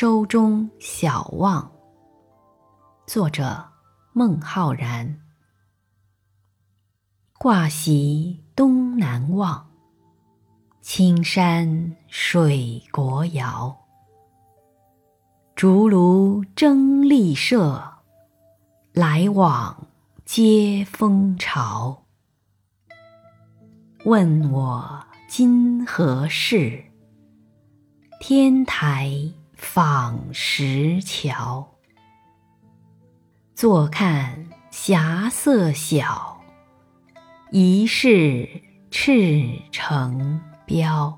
舟中小望。作者：孟浩然。挂席东南望，青山水国遥。竹庐争丽舍，来往皆风潮。问我今何事？天台访石桥。坐看霞色晓，疑是赤城标。